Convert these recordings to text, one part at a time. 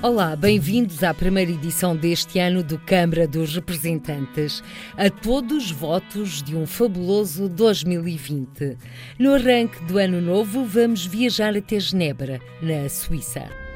Olá, bem-vindos à primeira edição deste ano do Câmara dos Representantes. A todos votos de um fabuloso 2020. No arranque do ano novo, vamos viajar até Genebra, na Suíça.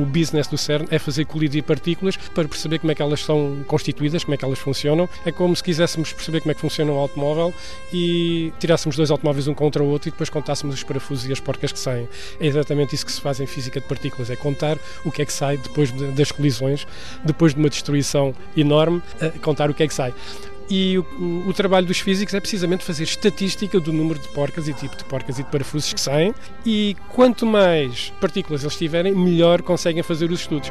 O business do CERN é fazer colidir partículas para perceber como é que elas são constituídas, como é que elas funcionam. É como se quiséssemos perceber como é que funciona um automóvel e tirássemos dois automóveis um contra o outro e depois contássemos os parafusos e as porcas que saem. É exatamente isso que se faz em física de partículas, é contar o que é que sai depois de, das colisões, depois de uma destruição enorme, contar o que é que sai. E o, o, o, trabalho dos físicos é precisamente fazer estatística do número de porcas e tipo de porcas e de parafusos que saem. E quanto mais partículas eles tiverem, melhor conseguem fazer os estudos.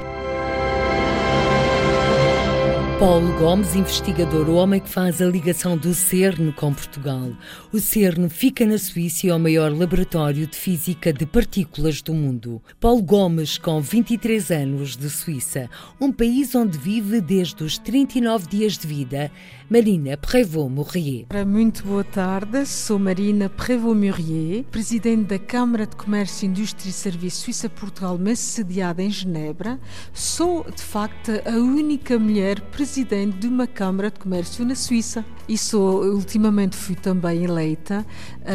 Paulo Gomes, investigador, o homem que faz a ligação do CERN com Portugal. O CERN fica na Suíça e é o maior laboratório de física de partículas do mundo. Paulo Gomes, com 23 anos de Suíça, um país onde vive desde os 39 dias de vida. Marina Prévost-Mourier. Muito boa tarde, sou Marina Prévost-Mourier, presidente da Câmara de Comércio, Indústria e Serviço Suíça-Portugal, mas sediada em Genebra. Sou, de facto, a única mulher presidente de uma Câmara de Comércio na Suíça. E sou, ultimamente fui também eleita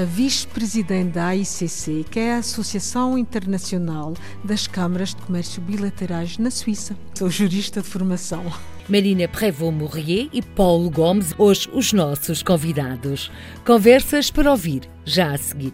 vice-presidente da AICC, que é a Associação Internacional das Câmaras de Comércio Bilaterais na Suíça. Sou jurista de formação. Marina Prévost-Mourier e Paulo Gomes, hoje os nossos convidados. Conversas para ouvir, já a seguir.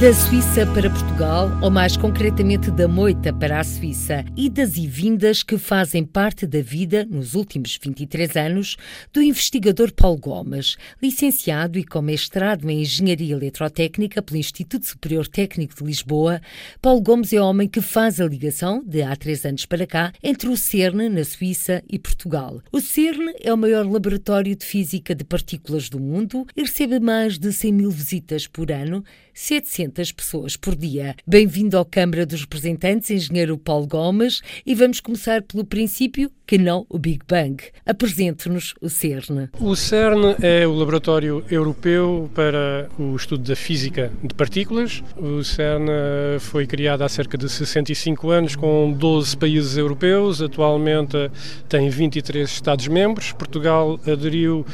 Da Suíça para Portugal, ou mais concretamente da Moita para a Suíça, e das que fazem parte da vida, nos últimos 23 anos, do investigador Paulo Gomes, licenciado e com mestrado em Engenharia Eletrotécnica pelo Instituto Superior Técnico de Lisboa. Paulo Gomes é homem que faz a ligação, de há três anos para cá, entre o CERN, na Suíça, e Portugal. O CERN é o maior laboratório de física de partículas do mundo e recebe mais de 100 mil visitas por ano, 700 pessoas por dia. Bem-vindo ao Câmara dos Representantes, engenheiro Paulo Gomes, e vamos começar pelo princípio, que não o Big Bang. Apresente-nos o CERN. O CERN é o laboratório europeu para o estudo da física de partículas. O CERN eh, foi criado há cerca de 65 anos com 12 países europeus. Atualmente tem 23 Estados-membros. Portugal aderiu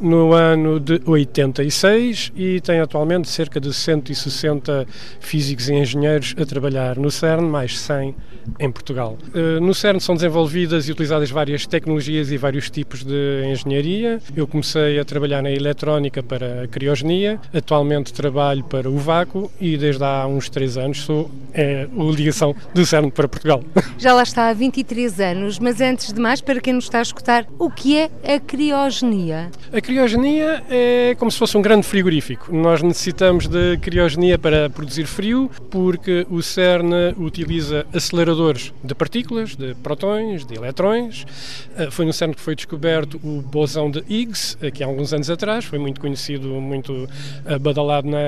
no ano de 86 e tem atualmente cerca de 160 físicos e engenheiros a trabalhar no CERN, mais 100 em Portugal. Eh, no CERN são desenvolvidas e utilizadas várias tecnologias e vários tipos de engenharia. Eu comecei a trabalhar na eletrónica para a criogenia, atualmente trabalho para o vácuo e desde há uns três anos sou é, a ligação do CERN para Portugal. Já lá está há 23 anos, mas antes de mais, para quem nos está a escutar, o que é a criogenia? A criogenia é como se fosse um grande frigorífico. Nós necessitamos de criogenia para produzir frio, porque o CERN utiliza aceleradores de partículas, de protões, de eletrões. Eh, foi no CERN que foi descoberto o bosão de Higgs, aqui há alguns anos atrás, foi muito conhecido, muito badalado na,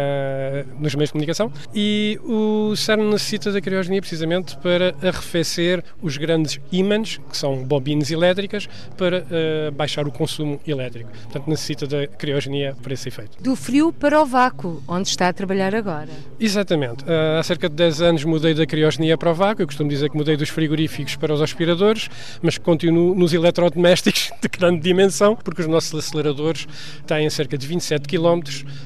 nos meios de comunicação. E o CERN necessita da criogenia precisamente para arrefecer os grandes ímãs, que são bobinas elétricas, para uh, baixar o consumo elétrico. Portanto, necessita da criogenia para esse efeito. Do frio para o vácuo, onde está a trabalhar agora. Exatamente. Uh, há cerca de 10 anos mudei da criogenia para o vácuo. Eu costumo dizer que mudei dos frigoríficos para os aspiradores, mas continuo nos eletrodomésticos de grande dimensão, porque os nossos aceleradores têm cerca de 27 km,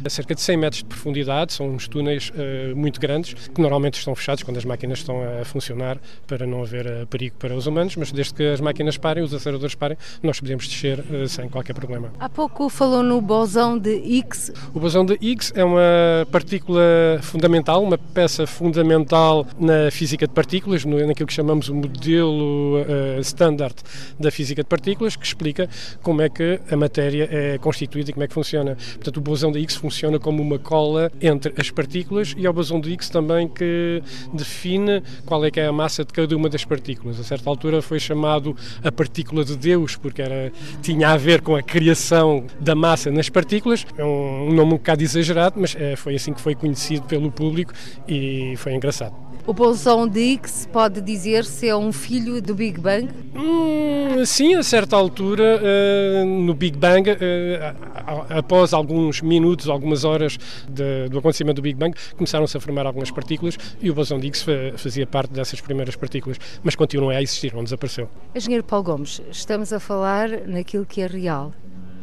a cerca de 100 metros de profundidade. São uns túneis uh, muito grandes, que normalmente estão fechados quando as máquinas estão a funcionar, para não haver uh, perigo para os humanos, mas desde que as máquinas parem, os aceleradores parem, nós podemos descer sem qualquer problema. Há pouco falou no bosão de Higgs. O bosão de Higgs é uma partícula fundamental, uma peça fundamental na física de partículas, naquilo que chamamos o modelo uh, standard da física de partículas, que explica como é que a matéria é constituída e como é que funciona. Portanto, o bosão de Higgs funciona como uma cola entre as partículas e é o bosão de Higgs também que define qual é que é a massa de cada uma das partículas. A certa altura foi chamado a partícula de Deus, porque era, tinha a ver com a criação da massa nas partículas. É um, nome um bocado exagerado, mas é, foi assim que foi conhecido pelo público e foi engraçado. O bosão de Higgs pode dizer-se é um filho do Big Bang? Hum, sim, a certa altura, uh, no Big Bang, uh, após alguns minutos, algumas horas de, do acontecimento do Big Bang, começaram-se a formar algumas partículas e o bosão de Higgs fazia parte dessas primeiras partículas, mas continuam a existir, não desapareceu. Engenheiro Paulo Gomes, estamos a falar naquilo que é real,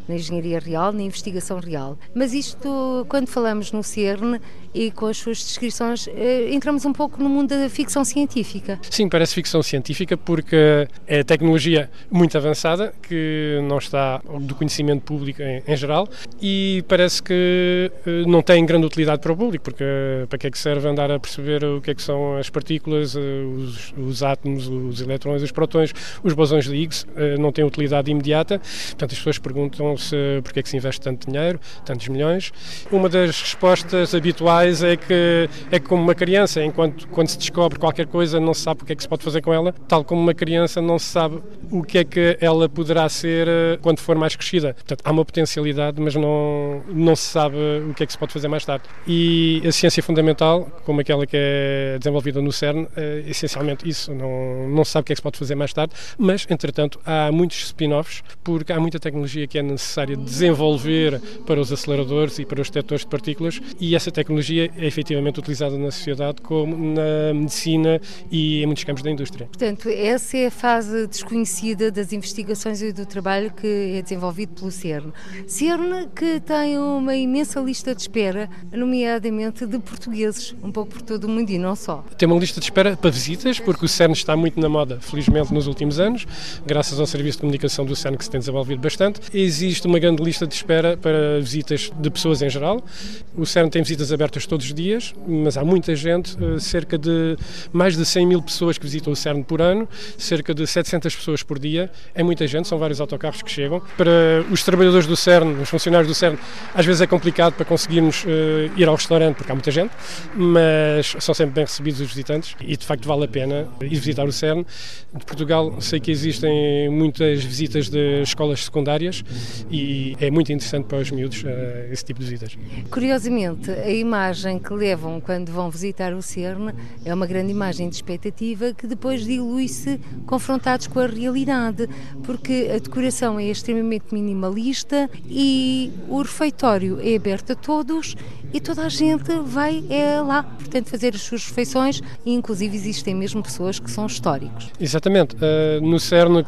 na engenharia real, na investigação real. Mas isto, quando falamos no CERN e com as suas descrições, eh, entramos um pouco no mundo da ficção científica. Sim, parece ficção científica porque é tecnologia muito avançada que não está do conhecimento público em, em geral e parece que eh, não tem grande utilidade para o público, porque para que é que serve andar a perceber o que é que são as partículas, eh, os, os átomos, os eletrões, os protões, os bosões de Higgs, não têm utilidade imediata. Portanto, as pessoas perguntam se porque é que se investe tanto dinheiro, tantos milhões. Uma das respostas habituais é que é como uma criança, enquanto quando se descobre qualquer coisa não se sabe o que é que se pode fazer com ela, tal como uma criança não se sabe o que é que ela poderá ser eh, quando for mais crescida. Portanto, há uma potencialidade, mas não, não se sabe o que é que se pode fazer mais tarde. E a ciência fundamental, como aquela que é desenvolvida no CERN, é essencialmente isso. Não, não se sabe o que é que se pode fazer mais tarde, mas, entretanto, há muitos spin-offs, porque há muita tecnologia que é necessária desenvolver para os aceleradores e para os detectores de partículas e essa tecnologia é efetivamente utilizada na sociedade como na medicina e em muitos campos da indústria. Portanto, essa é a fase desconhecida das investigações e do trabalho que é desenvolvido pelo CERN. CERN que tem uma imensa lista de espera, nomeadamente de portugueses, um pouco por todo o mundo e não só. Tem uma lista de espera para visitas, porque o CERN está muito na moda, felizmente, nos últimos anos, graças ao serviço de comunicação do CERN que se tem desenvolvido bastante. Existe uma grande lista de espera para visitas de pessoas em geral. O CERN tem visitas abertas todos os dias, mas há muita gente, eh, cerca de mais de 100 mil pessoas que visitam o CERN por ano, cerca de 700 pessoas por dia. É muita gente, são vários autocarros que chegam. Para os trabalhadores do CERN, os funcionários do CERN, às vezes é complicado para conseguirmos uh, ir ao restaurante porque há muita gente, mas são sempre bem recebidos os visitantes e de facto vale a pena ir visitar o CERN. De Portugal sei que existem muitas visitas de escolas secundárias e é muito interessante para os miúdos uh, esse tipo de visitas. Curiosamente, a imagem que levam quando vão visitar o CERN é uma grande imagem de expectativa que depois dilui-se confrontados com a realidade, porque a decoração é extremamente minimalista e o refeitório é aberto a todos e toda a gente vai é, lá, portanto, fazer as suas refeições e inclusive existem mesmo pessoas que são históricos. Exatamente. Uh, no CERN,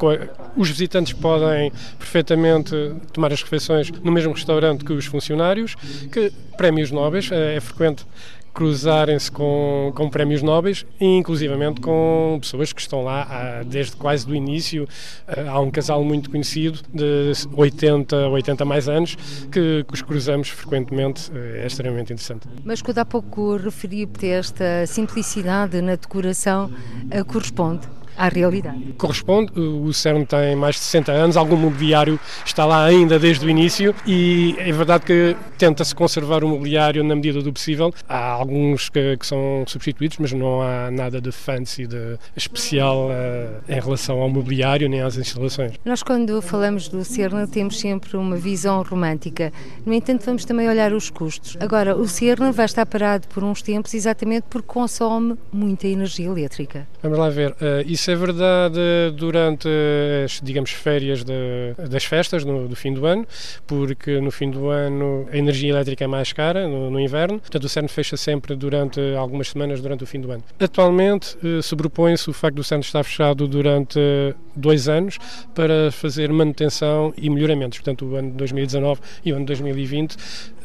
os visitantes podem perfeitamente tomar as refeições no mesmo restaurante que os funcionários, que prémios nobres, é, é frequente cruzarem-se com, com prémios nobres e inclusivamente com pessoas que estão lá há, desde quase do início. Eh, há um casal muito conhecido de 80, 80 mais anos que, que os cruzamos frequentemente, eh, é extremamente interessante. Mas quando há pouco referi-te esta simplicidade na decoração, corresponde à realidade. Corresponde, o CERN tem mais de 60 anos, algum mobiliário está lá ainda desde o início e é verdade que tenta-se conservar o mobiliário na medida do possível. Há alguns que, que, são substituídos, mas não há nada de fancy, de especial uh, em relação ao mobiliário nem às instalações. Nós, quando falamos do CERN, temos sempre uma visão romântica. No entanto, vamos também olhar os custos. Agora, o CERN vai estar parado por uns tempos exatamente porque consome muita energia elétrica. Vamos lá ver. Uh, isso é verdade durante as, digamos, férias de, das festas, no, do fim do ano, porque no fim do ano a energia elétrica é mais cara, no, no inverno, portanto o CERN fecha sempre durante algumas semanas durante o fim do ano. Atualmente eh, sobrepõe-se o facto do CERN estar fechado durante dois anos para fazer manutenção e melhoramentos, portanto o ano de 2019 e o ano de 2020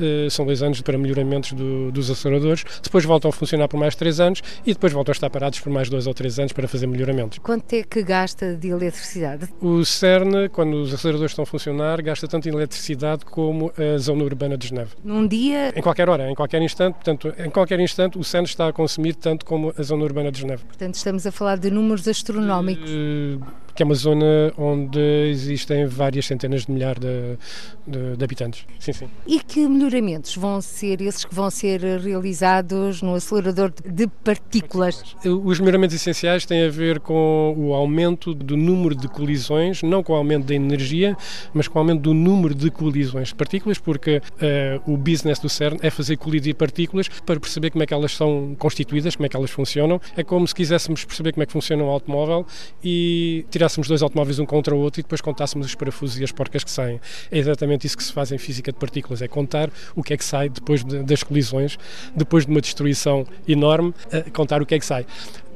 eh, são dois anos para melhoramentos do, dos aceleradores, depois voltam a funcionar por mais três anos e depois voltam a estar parados por mais dois ou três anos para fazer melhoramentos. Quanto é que gasta de eletricidade? O CERN, quando os aceleradores estão a funcionar, gasta tanto eletricidade como a zona urbana de Geneve. Num dia? Em qualquer hora, em qualquer instante. Portanto, em qualquer instante, o CERN está a consumir tanto como a zona urbana de Geneve. Portanto, estamos a falar de números astronómicos. Uh, que é uma zona onde existem várias centenas de milhares de, de, de, habitantes. Sim, sim. E que melhoramentos vão ser esses que vão ser realizados no acelerador de partículas? Os melhoramentos essenciais têm a ver com o aumento do número de colisões, não com o aumento da energia, mas com o aumento do número de colisões de partículas, porque uh, o business do CERN é fazer colidir partículas para perceber como é que elas são constituídas, como é que elas funcionam. É como se quiséssemos perceber como é que funciona um automóvel e tirar tirássemos dois automóveis um contra o outro e depois contássemos os parafusos e as porcas que saem. É exatamente isso que se faz em física de partículas, é contar o que é que sai depois de, das colisões, depois de uma destruição enorme, contar o que é que sai.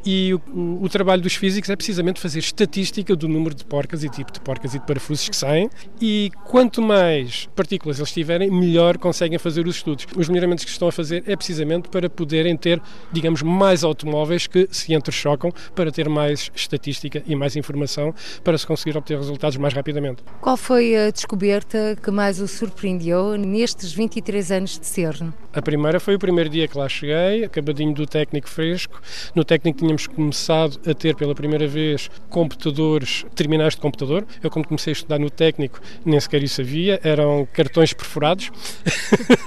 E o, o, o, trabalho dos físicos é precisamente fazer estatística do número de porcas e tipo de porcas e de parafusos que saem. E quanto mais partículas eles tiverem, melhor conseguem fazer os estudos. Os melhoramentos que estão a fazer é precisamente para poderem ter, digamos, mais automóveis que se entrechocam, para ter mais estatística e mais informação, para se conseguir obter resultados mais rapidamente. Qual foi a descoberta que mais o surpreendeu nestes 23 anos de CERN? A primeira foi o primeiro dia que lá cheguei, acabadinho do técnico fresco. No técnico tinha tínhamos começado a ter pela primeira vez computadores, terminais de computador. Eu, quando comecei a estudar no técnico, nem sequer isso havia, eram cartões perfurados.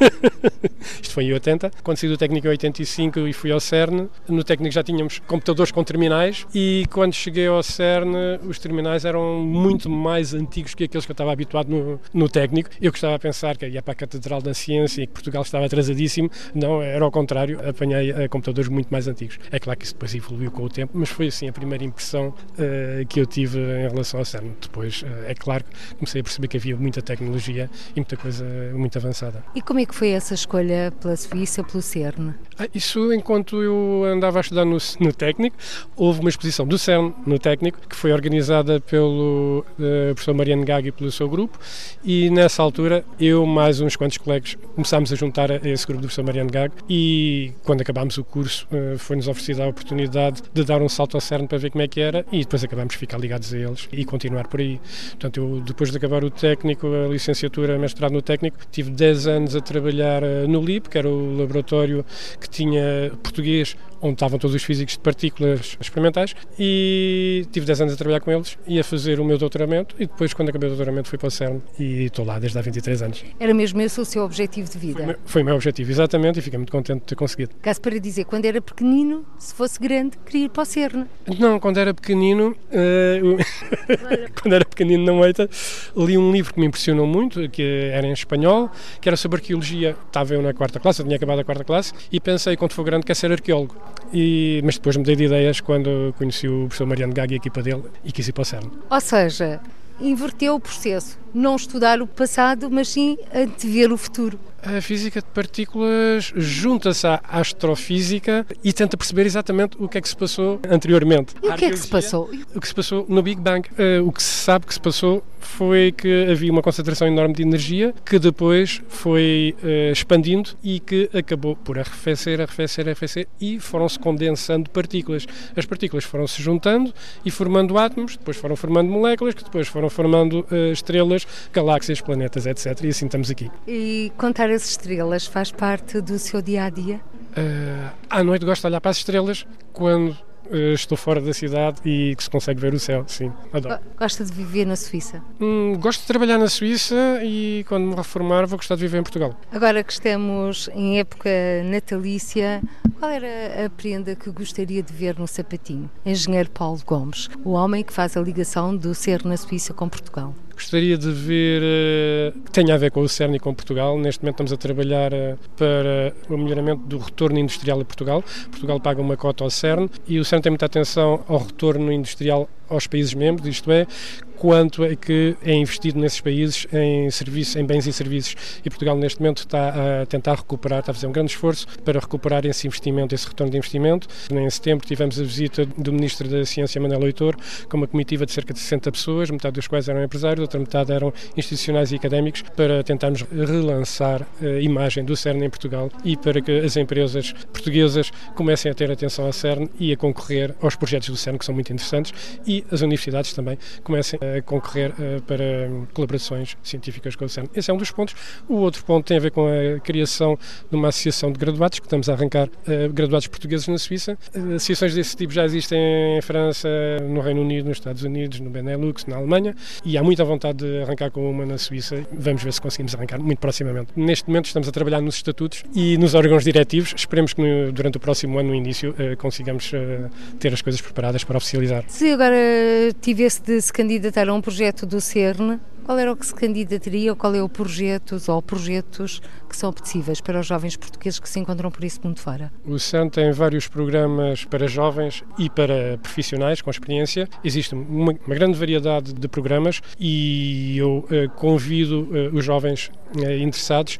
Isto foi em 80. Quando saí do técnico em 85 e fui ao CERN, no técnico já tínhamos computadores com terminais e quando cheguei ao CERN, os terminais eram muito mais antigos que aqueles que eu estava habituado no, no técnico. Eu gostava a pensar que ia para a Catedral da Ciência e que Portugal estava atrasadíssimo. Não, era ao contrário, apanhei eh, computadores muito mais antigos. É claro que isso depois evoluiu evoluiu com o tempo, mas foi assim a primeira impressão uh, que eu tive em relação ao CERN. Depois, uh, é claro, comecei a perceber que havia muita tecnologia e muita coisa muito avançada. E como é que foi essa escolha pela Suíça, pelo CERN? Ah, isso enquanto eu andava a estudar no, no, técnico, houve uma exposição do CERN no técnico, que foi organizada pelo uh, professor Mariano Gaggi e pelo seu grupo, e nessa altura eu mais uns quantos colegas começámos a juntar a esse grupo do professor Mariano Gaggi e quando acabámos o curso foi-nos oferecida a oportunidade oportunidade de dar um salto ao CERN para ver como é que era e depois acabamos de ficar ligados a eles e continuar por aí. Portanto, eu depois de acabar o técnico, a licenciatura, mestrado no técnico, tive 10 anos a trabalhar eh, no LIP, que era o laboratório que tinha português onde estavam todos os físicos de partículas experimentais e tive 10 anos a trabalhar com eles e a fazer o meu doutoramento e depois quando acabei o doutoramento fui para o CERN e estou lá desde há 23 anos. Era mesmo esse o seu objetivo de vida? Foi, foi o meu objetivo, exatamente, e fiquei muito contente de ter conseguido. Caso para dizer, quando era pequenino, se fosse grande, queria ir para o CERN? Não, quando era pequenino, uh, quando era pequenino na Moita, li um livro que me impressionou muito, que era em espanhol, que era sobre arqueologia. Estava eu na quarta classe, eu tinha acabado a quarta classe, e pensei, quando for grande, quer ser arqueólogo. E, mas depois mudei de ideias quando conheci o professor Mariano Gaga e a equipa dele e quis ir para o CERN. Ou seja, inverteu o processo. Não estudar o passado, mas sim antever o futuro. A física de partículas junta-se à astrofísica e tenta perceber exatamente o que é que se passou anteriormente. E o que é que se passou? O que se passou no Big Bang. Uh, o que se sabe que se passou foi que havia uma concentração enorme de energia que depois foi uh, expandindo e que acabou por arrefecer, arrefecer, arrefecer e foram-se condensando partículas. As partículas foram se juntando e formando átomos, depois foram formando moléculas, que depois foram formando uh, estrelas, galáxias, planetas, etc. E assim estamos aqui. E contar as estrelas faz parte do seu dia a dia? Uh, à noite gosto de olhar para as estrelas quando uh, estou fora da cidade e que se consegue ver o céu, sim, adoro. Gosta de viver na Suíça? Hum, gosto de trabalhar na Suíça e quando me reformar vou gostar de viver em Portugal. Agora que estamos em época natalícia, qual era a prenda que gostaria de ver no sapatinho? Engenheiro Paulo Gomes, o homem que faz a ligação do ser na Suíça com Portugal. Gostaria de ver uh, que tenha a ver com o CERN e com Portugal. Neste momento estamos a trabalhar uh, para o melhoramento do retorno industrial a Portugal. Portugal paga uma cota ao CERN e o CERN tem muita atenção ao retorno industrial aos países membros, isto é, quanto é que é investido nesses países em, serviços, em bens e serviços. E Portugal, neste momento, está a tentar recuperar, está a fazer um grande esforço para recuperar esse investimento, esse retorno de investimento. Em setembro tivemos a visita do Ministro da Ciência, Manuel Leitor, com uma comitiva de cerca de 60 pessoas, metade dos quais eram empresários, outra metade eram institucionais e académicos, para tentarmos relançar a imagem do CERN em Portugal e para que as empresas portuguesas comecem a ter atenção ao CERN e a concorrer aos projetos do CERN, que são muito interessantes, e as universidades também comecem concorrer uh, para colaborações científicas com o CERN. Esse é um dos pontos. O outro ponto tem a ver com a criação de uma associação de graduados, que estamos a arrancar uh, graduados portugueses na Suíça. Uh, associações desse tipo já existem em França, no Reino Unido, nos Estados Unidos, no Benelux, na Alemanha, e há muita vontade de arrancar com uma na Suíça. Vamos ver se conseguimos arrancar muito proximamente. Neste momento estamos a trabalhar nos estatutos e nos órgãos diretivos. Esperemos que durante o próximo ano, no início, consigamos ter as coisas preparadas para oficializar. Se agora tivesse de se candidatar a um projeto do CERN, qual era o que se candidataria ou qual é o projeto ou projetos que são apetecíveis para os jovens portugueses que se encontram por isso mundo fora? O CERN tem vários programas para jovens e para profissionais com experiência. Existe uma, uma grande variedade de programas e eu uh, convido uh, os jovens uh, interessados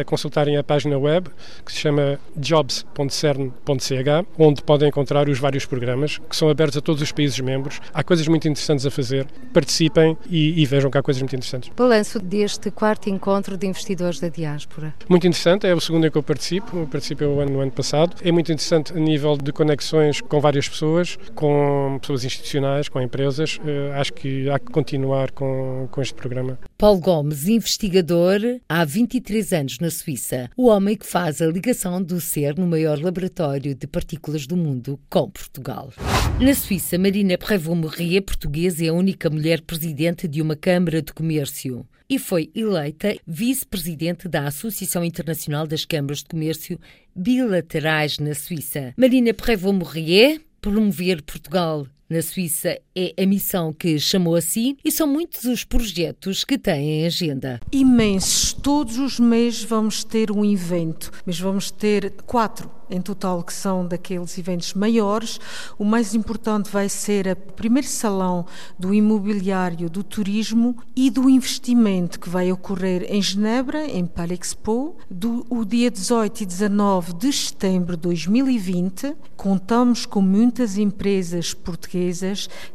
a consultarem a página web que se chama jobs.cern.ch, onde podem encontrar os vários programas que são abertos a todos os países membros. Há coisas muito interessantes a fazer. Participem e, e vejam que há coisas muito interessantes. Balanço deste quarto encontro de investidores da diáspora. Muito interessante, é o segundo em que eu participo, eu participei no ano, no ano passado. É muito interessante a nível de conexões com várias pessoas, com pessoas institucionais, com empresas. Uh, acho que há que continuar com, com este programa. Paulo Gomes, investigador há 23 anos na Suíça, o homem que faz a ligação do ser no maior laboratório de partículas do mundo com Portugal. Na Suíça, Marina Prévost-Morrier, portuguesa, é a única mulher presidente de uma Câmara de Comércio e foi eleita vice-presidente da Associação Internacional das Câmaras de Comércio Bilaterais na Suíça. Marina Prévost-Morrier, promover Portugal na Suíça é a missão que chamou a si e são muitos os projetos que têm em agenda. Imensos. Todos os meses vamos ter um evento, mas vamos ter quatro em total que são daqueles eventos maiores. O mais importante vai ser o primeiro salão do imobiliário, do turismo e do investimento que vai ocorrer em Genebra, em Palexpo, do o dia 18 e 19 de setembro de 2020. Contamos com muitas empresas portuguesas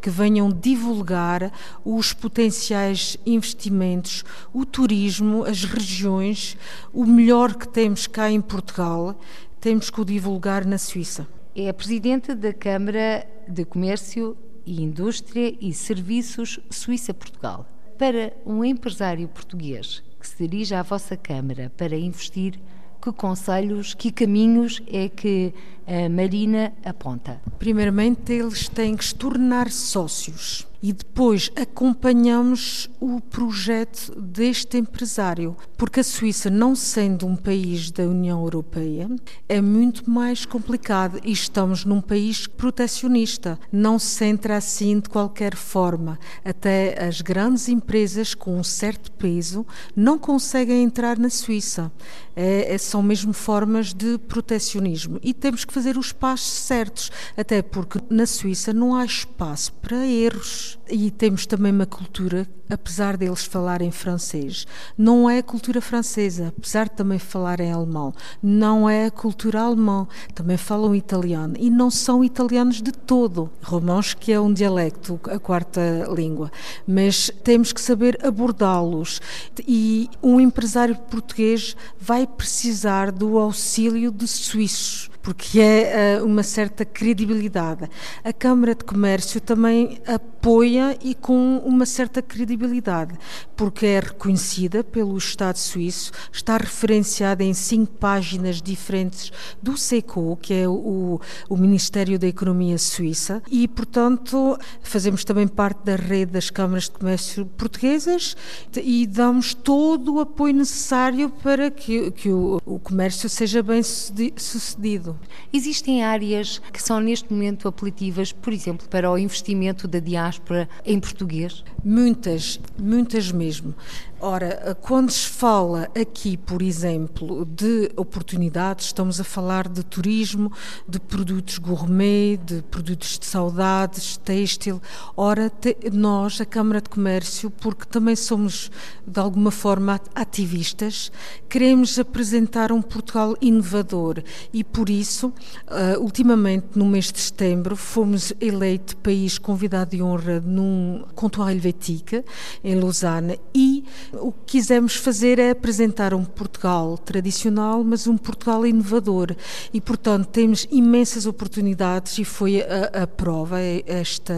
que venham divulgar os potenciais investimentos, o turismo, as regiões, o melhor que temos cá em Portugal temos que o divulgar na Suíça. É a presidente da Câmara de Comércio e Indústria e Serviços Suíça-Portugal. Para um empresário português que se dirige à vossa Câmara para investir, que conselhos, que caminhos é que a Marina aponta? Primeiramente, eles têm que se tornar sócios e depois acompanhamos o projeto deste empresário, porque a Suíça, não sendo um país da União Europeia, é muito mais complicado e estamos num país protecionista, não se centra assim de qualquer forma. Até as grandes empresas com um certo peso não conseguem entrar na Suíça. É, é são mesmo formas de protecionismo e temos que fazer os passos certos, até porque na Suíça não há espaço para erros. E temos também uma cultura, apesar deles falarem francês, não é a cultura francesa, apesar de também falarem alemão, não é a cultura alemã, também falam italiano e não são italianos de todo. Romãos, que é um dialecto, a quarta língua, mas temos que saber abordá-los. E um empresário português vai precisar do auxílio de suíços porque é uh, uma certa credibilidade. A Câmara de Comércio também apoia e com uma certa credibilidade, porque é reconhecida pelo Estado suíço, está referenciada em cinco páginas diferentes do SECO, que é o, o Ministério da Economia Suíça, e, portanto, fazemos também parte da rede das câmaras de comércio portuguesas e damos todo o apoio necessário para que, que o, o comércio seja bem sucedido. Existem áreas que são neste momento apelativas, por exemplo, para o investimento da diáspora em português? Muitas, muitas mesmo. Ora, quando se fala aqui, por exemplo, de oportunidades, estamos a falar de turismo, de produtos gourmet, de produtos de saudades, têxtil. Ora, te, nós, a Câmara de Comércio, porque também somos de alguma forma ativistas, queremos apresentar um Portugal inovador e por isso, uh, ultimamente, no mês de setembro, fomos eleito país convidado de honra num Comptoir Helvétique, em Lausanne, e o que quisemos fazer é apresentar um Portugal tradicional, mas um Portugal inovador. E, portanto, temos imensas oportunidades e foi a, a prova, esta,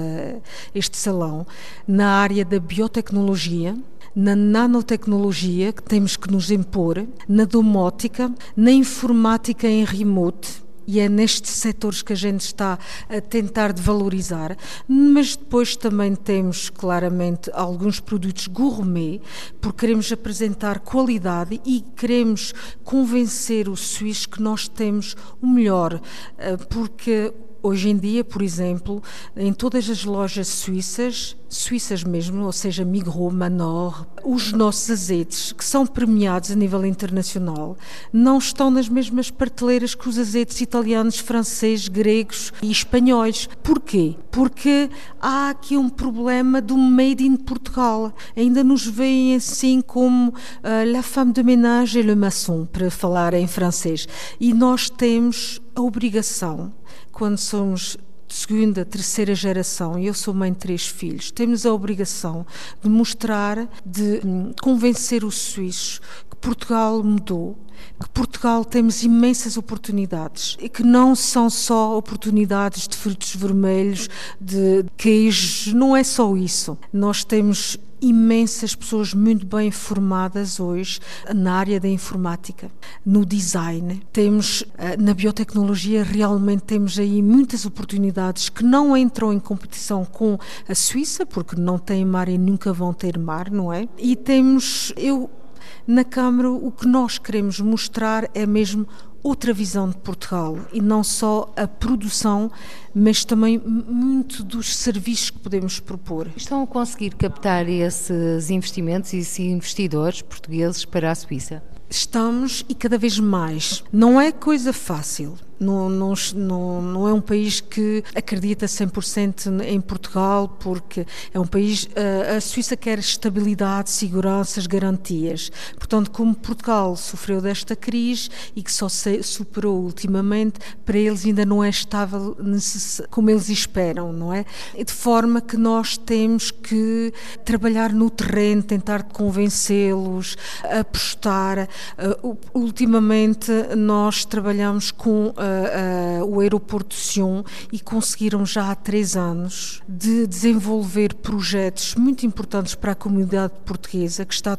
este salão, na área da biotecnologia, na nanotecnologia, que temos que nos impor, na domótica, na informática em remote e é nestes setores que a gente está a tentar de valorizar, mas depois também temos claramente alguns produtos gourmet, porque queremos apresentar qualidade e queremos convencer os suíços que nós temos o melhor, eh, porque Hoje em dia, por exemplo, em todas as lojas suíças, suíças mesmo, ou seja, Migros, Manor, os nossos azeites, que são premiados a nível internacional, não estão nas mesmas prateleiras que os azeites italianos, franceses, gregos e espanhóis. Porquê? Porque há aqui um problema do made in Portugal. Ainda nos veem assim como uh, la femme de ménage et le maçon, para falar em francês. E nós temos a obrigação quando somos segunda, terceira geração, e eu sou mãe de três filhos, temos a obrigação de mostrar, de hum, convencer os suíços que Portugal mudou, que Portugal temos imensas oportunidades e que não são só oportunidades de frutos vermelhos, de queijos, não é só isso. Nós temos imensas pessoas muito bem formadas hoje na área da informática, no design. Temos eh, na biotecnologia realmente temos aí muitas oportunidades que não entram em competição com a Suíça, porque não têm mar e nunca vão ter mar, não é? E temos eu na Câmara o que nós queremos mostrar é mesmo outra visão de Portugal e não só a produção, mas também muito dos serviços que podemos propor. Estão a conseguir captar esses investimentos e esses investidores portugueses para a Suíça? Estamos e cada vez mais. Não é coisa fácil. Não, não, não, não é um país que acredita 100% em Portugal, porque é um país. A Suíça quer estabilidade, seguranças, garantias. Portanto, como Portugal sofreu desta crise e que só se superou ultimamente, para eles ainda não é estável como eles esperam, não é? De forma que nós temos que trabalhar no terreno, tentar convencê-los, apostar. Ultimamente, nós trabalhamos com uh, o aeroporto de Sion e conseguiram já há três anos de desenvolver projetos muito importantes para a comunidade portuguesa que está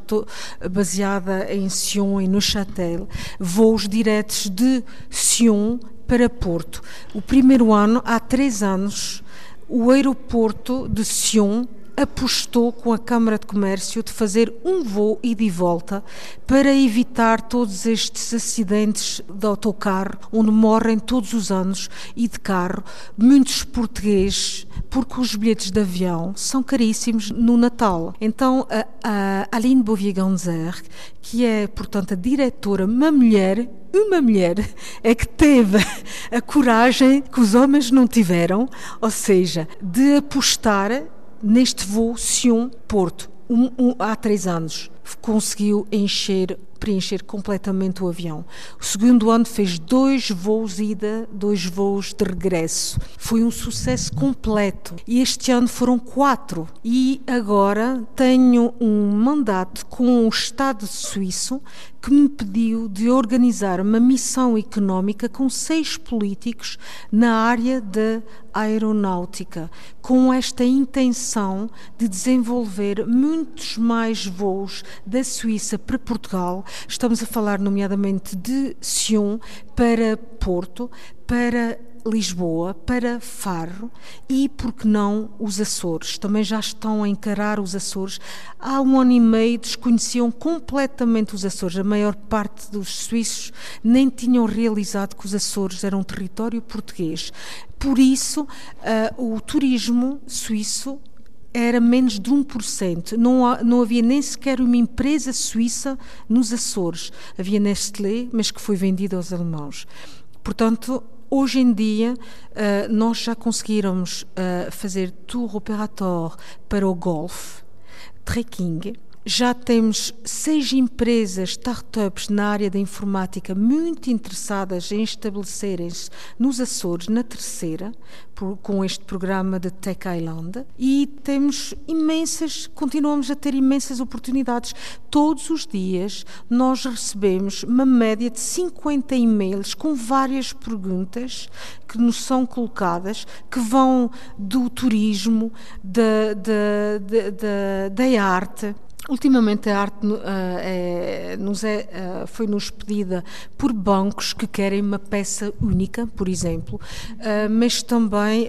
baseada em Sion e Neuchâtel, voos diretos de Sion para Porto. O primeiro ano, há três anos, o aeroporto de Sion apostou com a Câmara de Comércio de fazer um voo e volta para evitar todos estes acidentes de autocarro, onde morrem todos os anos e de carro muitos portugueses, porque os bilhetes de avião são caríssimos no Natal. Então, a, a Aline Bouvier-Ganzer, que é, portanto, a diretora, uma mulher uma mulher é que teve a coragem que os homens não tiveram, ou seja, de apostar neste voo Sion-Porto, um, um, há três anos, conseguiu encher preencher completamente o avião. O segundo ano fez dois voos ida, dois voos de regresso. Foi um sucesso completo. E este ano foram quatro. E agora tenho um mandato com o Estado suíço que me pediu de organizar uma missão económica com seis políticos na área da aeronáutica, com esta intenção de desenvolver muitos mais voos da Suíça para Portugal Estamos a falar, nomeadamente, de Sion para Porto, para Lisboa, para Faro e, por que não, os Açores. Também já estão a encarar os Açores. Há um ano e meio desconheciam completamente os Açores. A maior parte dos suíços nem tinham realizado que os Açores eram um território português. Por isso, uh, o turismo suíço era menos de 1%. Não, não havia nem sequer uma empresa suíça nos Açores. Havia Nestlé, mas que foi vendida aos alemãos. Portanto, Hoje em dia, uh, nós já conseguimos uh, fazer tour operator para o golfe, trekking, já temos seis empresas, startups na área da informática muito interessadas em estabelecerem-se nos Açores, na terceira, por, com este programa de Tech Island. E temos imensas, continuamos a ter imensas oportunidades. Todos os dias nós recebemos uma média de 50 e-mails com várias perguntas que nos são colocadas, que vão do turismo, da, da, da, da arte Ultimamente a arte uh, é, nos é, uh, foi-nos pedida por bancos que querem uma peça única, por exemplo, uh, mas também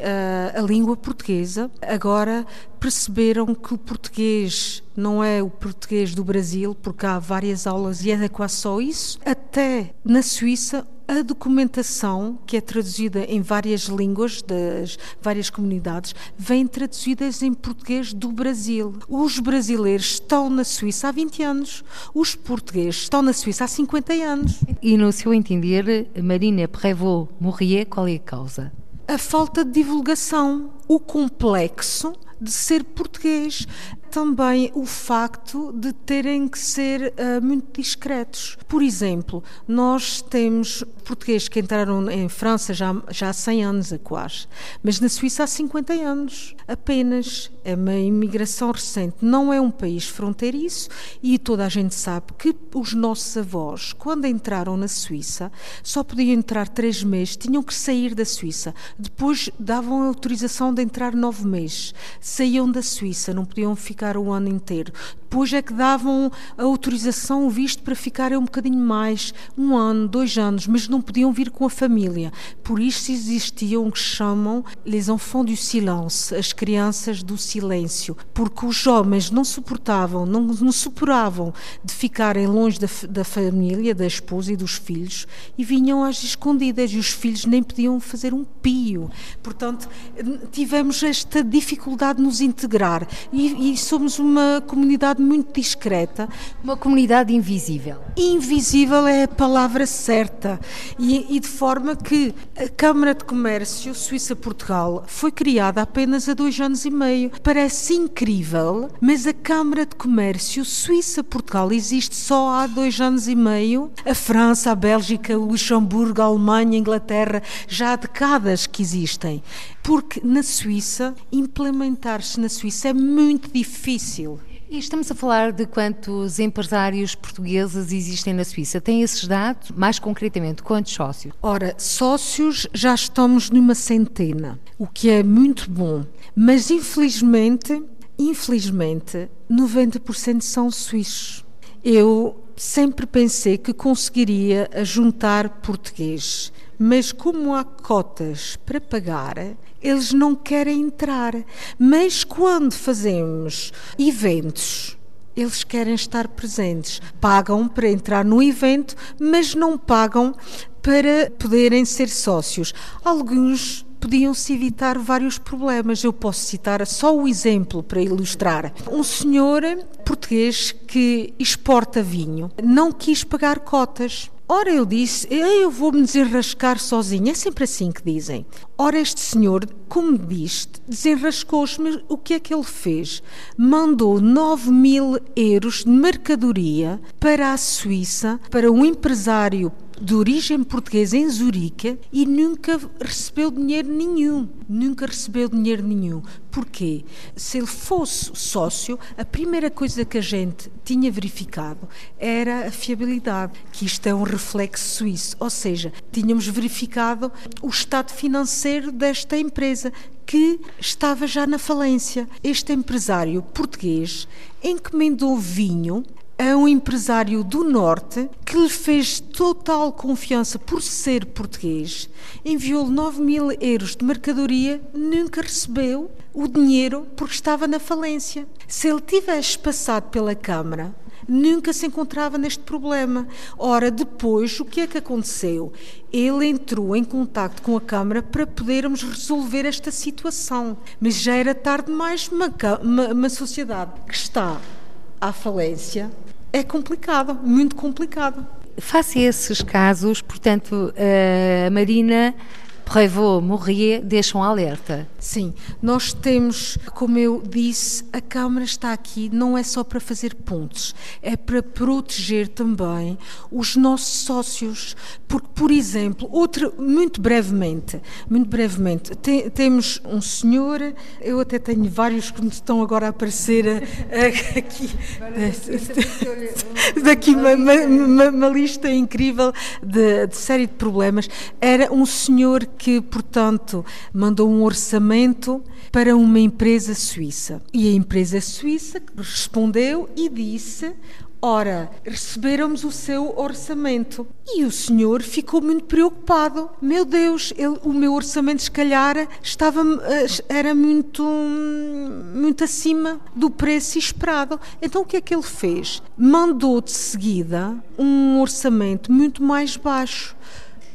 a língua portuguesa. Agora perceberam que o português não é o português do Brasil, porque há várias aulas e é quase só isso. Até na Suíça a documentação, que é traduzida em várias línguas das várias comunidades, vem traduzidas em português do Brasil. Os brasileiros estão na Suíça há 20 anos, os portugueses estão na Suíça há 50 anos. E no seu entender, Marina Prévost-Mourier, qual é a causa? A falta de divulgação, o complexo de ser português também o facto de terem que ser uh, muito discretos. Por exemplo, nós temos portugueses que entraram em França já, já há 100 anos, a quase, mas na Suíça há 50 anos apenas. É uma imigração recente. Não é um país fronteiriço e toda a gente sabe que os nossos avós, quando entraram na Suíça, só podiam entrar três meses, tinham que sair da Suíça. Depois davam autorização de entrar nove meses. Saíam da Suíça, não podiam ficar ficar o ano inteiro. Depois é que davam a autorização, o visto para ficarem um bocadinho mais, um ano, dois anos, mas não podiam vir com a família. Por isso existiam o que chamam les enfants du silence, as crianças do silêncio, porque os homens não suportavam, não, não superavam de ficarem longe da, da família, da esposa e dos filhos e vinham às escondidas e os filhos nem podiam fazer um pio. Portanto, tivemos esta dificuldade de nos integrar e, e somos uma comunidade muito discreta. Uma comunidade invisível. Invisível é a palavra certa. E, e de forma que a Câmara de Comércio Suíça-Portugal foi criada apenas há dois anos e meio. Parece incrível, mas a Câmara de Comércio Suíça-Portugal existe só há dois anos e meio. A França, a Bélgica, o Luxemburgo, a Alemanha, a Inglaterra, já há décadas que existem. Porque na Suíça, implementar-se na Suíça é muito difícil. E estamos a falar de quantos empresários portugueses existem na Suíça? Tem esses dados? Mais concretamente, quantos sócios? Ora, sócios já estamos numa centena, o que é muito bom. Mas infelizmente, infelizmente, 90% são suíços. Eu sempre pensei que conseguiria juntar português, mas como há cotas para pagar, eles não querem entrar. Mas quando fazemos eventos, eles querem estar presentes. Pagam para entrar no evento, mas não pagam para poderem ser sócios. Alguns podiam-se evitar vários problemas. Eu posso citar só o exemplo para ilustrar. Um senhor português que exporta vinho não quis pagar cotas Ora, eu disse, eu vou-me desenrascar sozinho. É sempre assim que dizem. Ora, este senhor, como diz, desenrascou-se, mas o que é que ele fez? Mandou 9 mil euros de mercadoria para a Suíça, para um empresário de origem portuguesa em Zurique e nunca recebeu dinheiro nenhum. Nunca recebeu dinheiro nenhum. Porquê? Se ele fosse sócio, a primeira coisa que a gente tinha verificado era a fiabilidade, que isto é um reflexo suíço, ou seja, tínhamos verificado o estado financeiro desta empresa, que estava já na falência. Este empresário português encomendou vinho a um empresário do Norte que lhe fez total confiança por ser português, enviou-lhe 9 mil euros de mercadoria, nunca recebeu o dinheiro porque estava na falência. Se ele tivesse passado pela Câmara, nunca se encontrava neste problema. Ora, depois, o que é que aconteceu? Ele entrou em contato com a Câmara para podermos resolver esta situação. Mas já era tarde demais, uma, uma, uma sociedade que está à falência é complicado, muito complicado. Face a esses casos, portanto, a Marina Prévost Morrier deixam alerta. Sim, nós temos, como eu disse, a Câmara está aqui não é só para fazer pontos, é para proteger também os nossos sócios. Porque, por exemplo, outro, muito brevemente, muito brevemente, te, temos um senhor, eu até tenho vários que me estão agora a aparecer eh, aqui, daqui uma, uma, uma, lista incrível de, de série de problemas. Era um senhor que, portanto, mandou um orçamento para uma empresa suíça. E a empresa suíça respondeu e disse: Ora, recebemos o seu orçamento. E o senhor ficou muito preocupado. Meu Deus, ele, o meu orçamento, se calhar, estava, eh, era muito, muito acima do preço esperado. Então, o que é que ele fez? Mandou de seguida um orçamento muito mais baixo.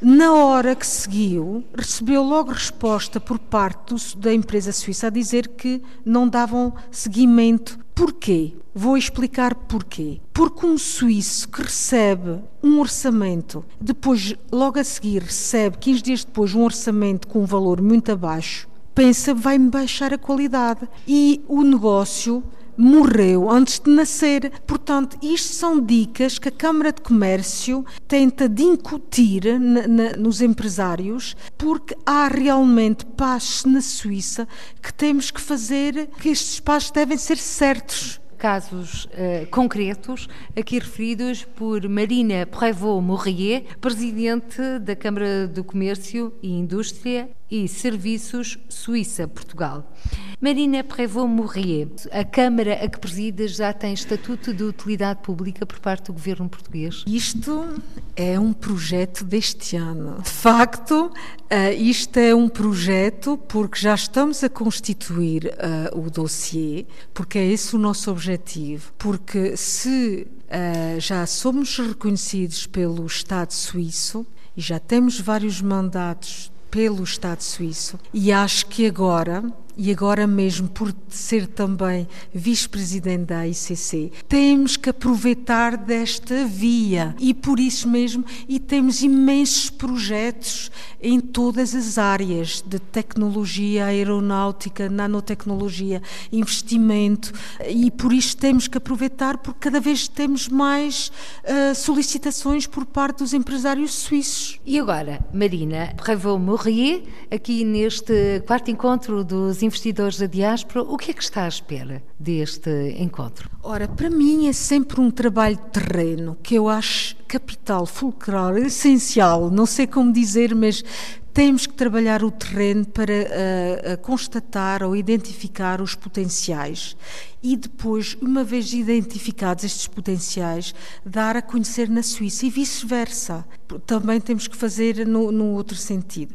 Na hora que seguiu, recebeu logo resposta por parte da empresa suíça a dizer que não davam seguimento. Porquê? Vou explicar porquê. Porque um suíço que recebe um orçamento, depois, logo a seguir, recebe 15 dias depois um orçamento com um valor muito abaixo, pensa vai-me baixar a qualidade. E o negócio morreu antes de nascer. Portanto, isto são dicas que a Câmara de Comércio tenta de incutir na, na, nos empresários, porque há realmente passos na Suíça que temos que fazer, que estes passos devem ser certos casos uh, concretos, aqui referidos por Marina Prévost Morrier, presidente da Câmara do Comércio e Indústria e Serviços Suíça, Portugal. Marina Prévost Morrier, a Câmara a que presida já tem estatuto de utilidade pública por parte do governo português? Isto é um projeto deste ano. De facto, uh, isto é um projeto porque já estamos a constituir uh, o dossiê, porque é esse o nosso objetivo. Porque se uh, já somos reconhecidos pelo Estado suíço e já temos vários mandatos pelo Estado suíço. E acho que agora e agora mesmo por ser também vice-presidente da ICC, temos que aproveitar desta via e por isso mesmo e temos imensos projetos em todas as áreas de tecnologia aeronáutica, nanotecnologia, investimento e por isso temos que aproveitar porque cada vez temos mais uh, solicitações por parte dos empresários suíços. E agora, Marina Prévost-Morrier, aqui neste quarto encontro dos investidores da diáspora, o que é que está à espera deste encontro? Ora, para mim é sempre um trabalho de terreno que eu acho capital, fulcral, essencial, não sei como dizer, mas temos que trabalhar o terreno para uh, constatar ou identificar os potenciais e depois, uma vez identificados estes potenciais, dar a conhecer na Suíça e vice-versa. Também temos que fazer no, no, outro sentido.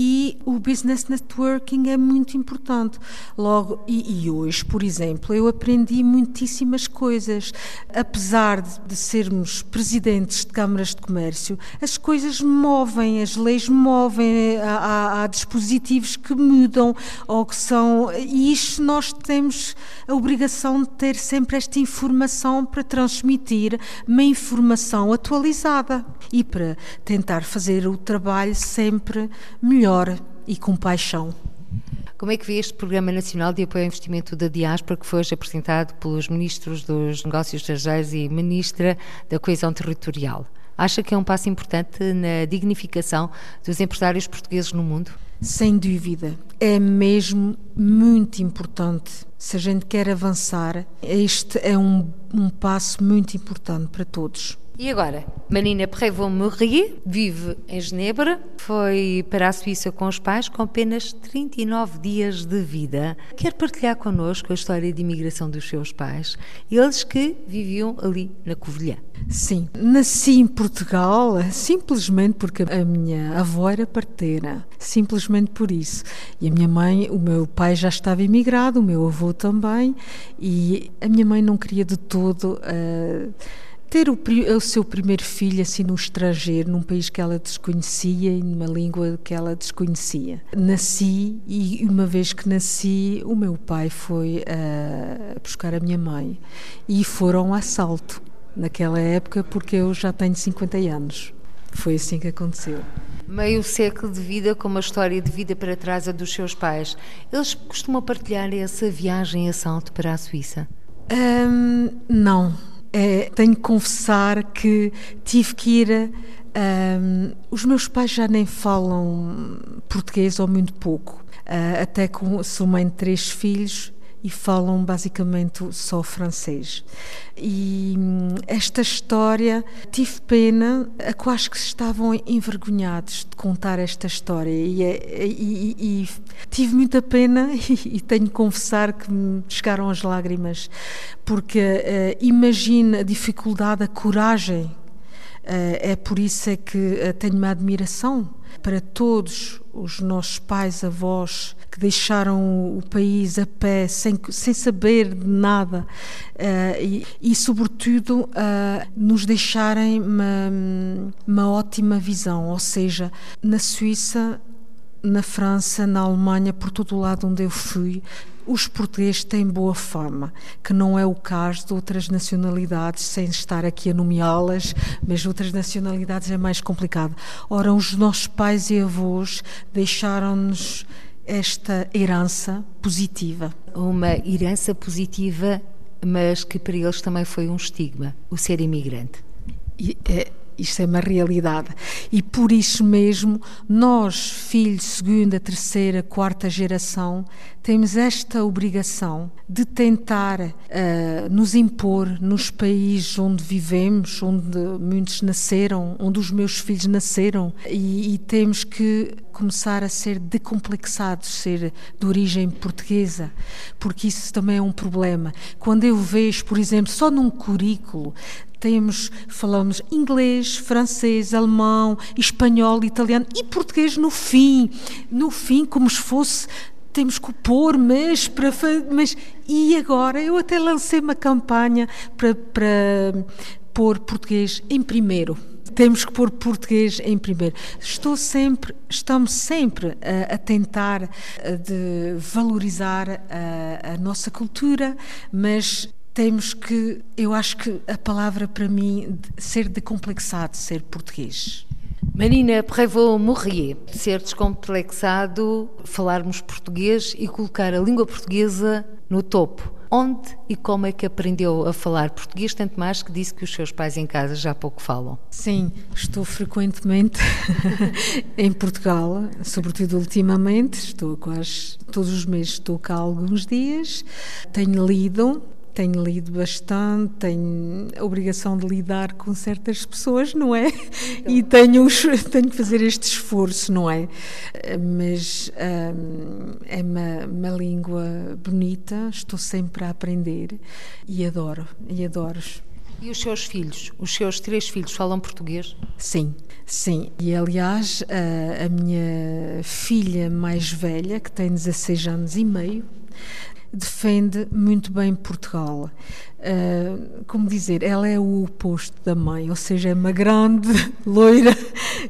E o business networking é muito importante. Logo, e, e hoje, por exemplo, eu aprendi muitíssimas coisas. Apesar de, de sermos presidentes de câmaras de comércio, as coisas movem, as leis movem, há, há, há dispositivos que mudam ou que são. E isto nós temos a obrigação obrigação de ter sempre esta informação para transmitir uma informação atualizada e para tentar fazer o trabalho sempre melhor e com paixão. Como é que vê este Programa Nacional de Apoio ao Investimento da Diáspora, que foi hoje apresentado pelos Ministros dos Negócios Estrangeiros e Ministra da Coesão Territorial? Acha que é um passo importante na dignificação dos empresários portugueses no mundo? Sem dúvida, é mesmo muito importante. Se a gente quer avançar, este é um, um passo muito importante para todos. E agora, Marina Prévot-Maurier vive em Genebra, foi para a Suíça com os pais com apenas 39 dias de vida. Quer partilhar connosco a história de imigração dos seus pais, eles que viviam ali na Covilhã? Sim, nasci em Portugal simplesmente porque a minha avó era parteira, simplesmente por isso. E a minha mãe, o meu pai já estava imigrado, o meu avô também, e a minha mãe não queria de todo. Uh, ter o, o, seu primeiro filho assim no estrangeiro, num país que ela desconhecia e numa língua que ela desconhecia. Nasci e uma vez que nasci, o meu pai foi uh, buscar a minha mãe e foram ao assalto naquela época porque eu já tenho 50 anos. Foi assim que aconteceu. Meio século de vida com uma história de vida para trás a dos seus pais. Eles costumam partilhar essa viagem assalto para a Suíça? Um, não é, tenho que confessar que tive que ir. Um, os meus pais já nem falam português ou muito pouco. Uh, até com sou mãe de três filhos e falam basicamente só francês. E hum, esta história, tive pena, a quase que estavam envergonhados de contar esta história. E, e, e, e tive muita pena e, tenho que confessar que me chegaram as lágrimas, porque uh, imagina a dificuldade, a coragem. Uh, é por isso é que uh, tenho uma admiração para todos os nossos pais, avós, que deixaram o país a pé, sem, sem saber de nada, uh, e, e, sobretudo, uh, nos deixarem uma, uma ótima visão. Ou seja, na Suíça, na França, na Alemanha, por todo o lado onde eu fui, os portugueses têm boa fama, que não é o caso de outras nacionalidades, sem estar aqui a nomeá-las, mas outras nacionalidades é mais complicado. Ora, os nossos pais e avós deixaram-nos esta herança positiva. Uma herança positiva, mas que para eles também foi um estigma, o ser imigrante. E, é, isto é uma realidade. E por isso mesmo, nós, filhos segunda, terceira, quarta geração, temos esta obrigação de tentar uh, nos impor nos países onde vivemos, onde muitos nasceram, onde os meus filhos nasceram, e, e temos que começar a ser decomplexados, ser de origem portuguesa, porque isso também é um problema. Quando eu vejo, por exemplo, só num currículo temos, falamos inglês, francês, alemão, espanhol, italiano e português no fim, no fim como se fosse temos que pôr, mas para mas e agora eu até lancei uma campanha para, para pôr português em primeiro. Temos que pôr português em primeiro. Estou sempre, estamos sempre a, a tentar de valorizar a, a nossa cultura, mas temos que, eu acho que a palavra para mim, ser decomplexado, ser português. Marina Prévost-Morrier, ser descomplexado, falarmos português e colocar a língua portuguesa no topo. Onde e como é que aprendeu a falar português, tanto mais que disse que os seus pais em casa já pouco falam? Sim, estou frequentemente em Portugal, sobretudo ultimamente, estou quase todos os meses, estou cá alguns dias, tenho lido tenho lido bastante, tenho a obrigação de lidar com certas pessoas, não é? E tenho, tenho que fazer este esforço, não é? Mas hum, é uma, uma língua bonita, estou sempre a aprender e adoro, e adoro. E os seus filhos, os seus três filhos falam português? Sim, sim. E aliás, a, a minha filha mais velha, que tem 16 anos e meio, defende muito bem Portugal. Uh, como dizer, ela é o oposto da mãe, ou seja, é uma grande loira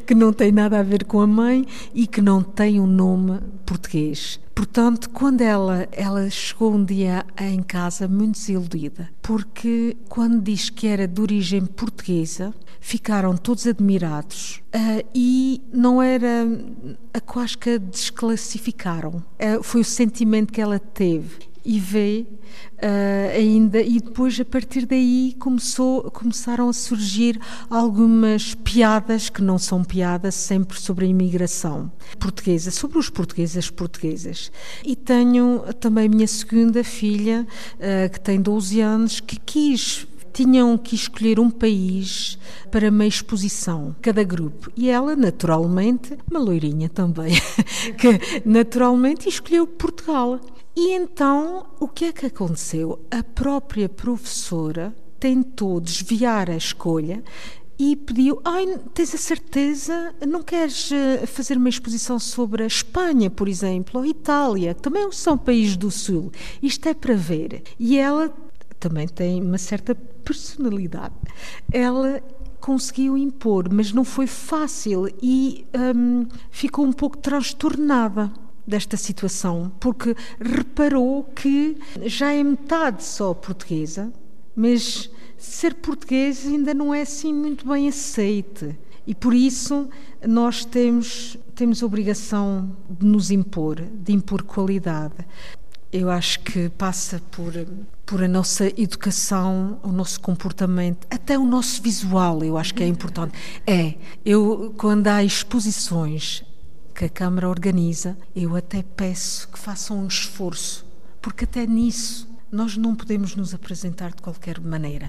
que não tem nada a ver com a mãe e que não tem um nome português. Portanto, quando ela, ela chegou um dia em casa muito desiludida, porque quando diz que era de origem portuguesa, ficaram todos admirados uh, e não era a quase que desclassificaram. Uh, foi o sentimento que ela teve e vê uh, ainda e depois a partir daí começou começaram a surgir algumas piadas que não são piadas sempre sobre a imigração portuguesa sobre os portugueses portuguesas e tenho também minha segunda filha uh, que tem 12 anos que quis tinham que escolher um país para uma exposição, cada grupo. E ela, naturalmente, uma loirinha também, que naturalmente escolheu Portugal. E então, o que é que aconteceu? A própria professora tentou desviar a escolha e pediu: Ai, tens a certeza? Não queres eh, fazer uma exposição sobre a Espanha, por exemplo, ou Itália, que também são países do Sul? Isto é para ver. E ela também tem uma certa personalidade. Ela conseguiu impor, mas não foi fácil e hum, ficou um pouco transtornada desta situação, porque reparou que já é metade só portuguesa, mas ser português ainda não é assim muito bem aceite. E por isso nós temos, temos obrigação de nos impor, de impor qualidade. Eu acho que passa por, por a nossa educação, o nosso comportamento, até o nosso visual, eu acho que é importante. É, eu quando há exposições que a Câmara organiza, eu até peço que façam um esforço, porque até nisso nós não podemos nos apresentar de qualquer maneira.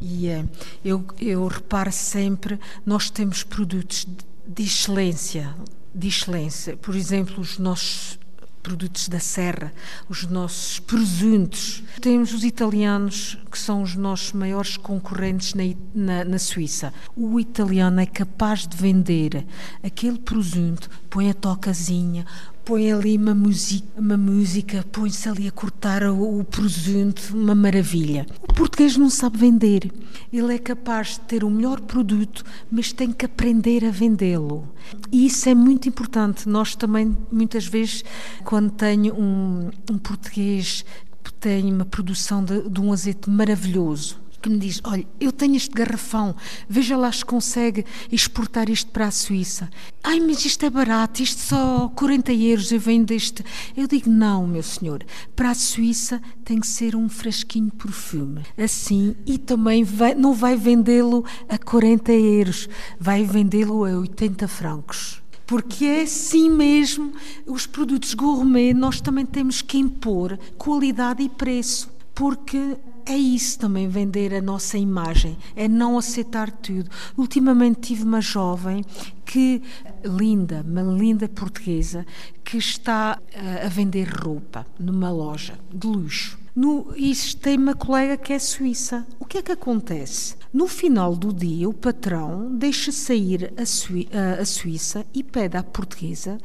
E uh, eu, eu reparo sempre, nós temos produtos de excelência, de excelência. Por exemplo, os nossos produtos da serra, os nossos presuntos. Temos os italianos, que são os nossos maiores concorrentes na, na, na, Suíça. O italiano é capaz de vender aquele presunto, põe a tocazinha, põe ali uma música, uma música põe-se ali a cortar o, o presunto, uma maravilha. O português não sabe vender. Ele é capaz de ter o melhor produto, mas tem que aprender a vendê-lo. E isso é muito importante. Nós também, muitas vezes, quando tenho um, um português que tem uma produção de, de um azeite maravilhoso, que me diz: Olha, eu tenho este garrafão, veja lá se consegue exportar isto para a Suíça. Ai, mas isto é barato, isto só 40 euros, eu venho deste. Eu digo: Não, meu senhor, para a Suíça tem que ser um fresquinho perfume. Assim, e também vai, não vai vendê-lo a 40 euros, vai vendê-lo a 80 francos porque é assim mesmo, os produtos gourmet nós também temos que impor qualidade e preço, porque é isso também, vender a nossa imagem, é não aceitar tudo. Ultimamente tive uma jovem que, linda, uma linda portuguesa, que está uh, a vender roupa numa loja de luxo. No, e tem uma colega que é suíça. O que é que acontece? No final do dia, o patrão deixa sair a, Sui, a, a Suíça e pede à portuguesa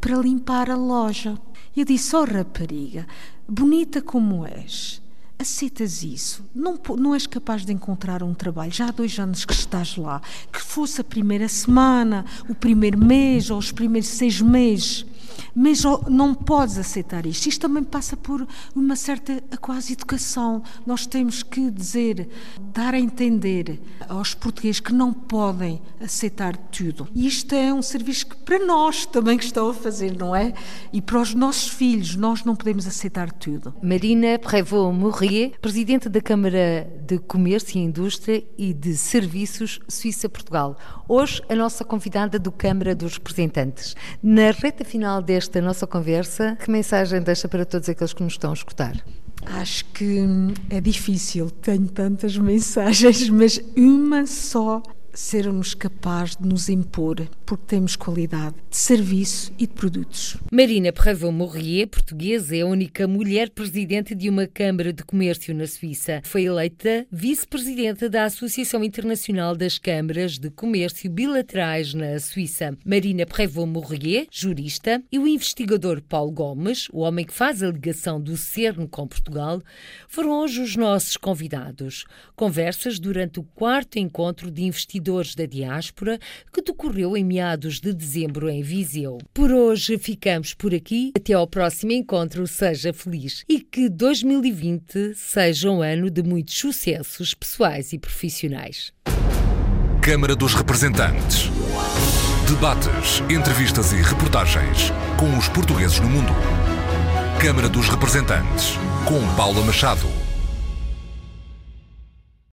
para limpar a loja. Eu disse: Oh, rapariga, bonita como és, aceitas isso, não, não és capaz de encontrar um trabalho, já há dois anos que estás lá, que fosse a primeira semana, o primeiro mês ou os primeiros seis meses, mas não podes aceitar isto. Isto também passa por uma certa quase educação. Nós temos que dizer, dar a entender aos portugueses que não podem aceitar tudo. E isto é um serviço que para nós também estão a fazer, não é? E para os nossos filhos, nós não podemos aceitar tudo. Marina Prévost-Mourrier, Presidente da Câmara de Comércio e Indústria e de Serviços Suíça-Portugal. Hoje, a nossa convidada do Câmara dos Representantes. Na reta final desta nossa conversa, que mensagem deixa para todos aqueles que nos estão a escutar? Acho que é difícil, tenho tantas mensagens, mas uma só sermos capazes de nos impor, porque temos qualidade de serviço e de produtos. Marina Perrevaux Morrier, portuguesa, é a única mulher presidente de uma Câmara de Comércio na Suíça. Foi eleita vice-presidenta da Associação Internacional das Câmaras de Comércio Bilaterais na Suíça. Marina Perrevaux Morrier, jurista, e o investigador Paulo Gomes, o homem que faz a ligação do CERN com Portugal, foram hoje os nossos convidados. Conversas durante o quarto encontro de investidores investidores da diáspora, que decorreu em meados de dezembro em Viseu. Por hoje ficamos por aqui. Até ao próximo encontro. Seja feliz e que 2020 seja um ano de muitos sucessos pessoais e profissionais. Câmara dos Representantes. Debates, entrevistas e reportagens com os portugueses no mundo. Câmara dos Representantes, com Paula Machado.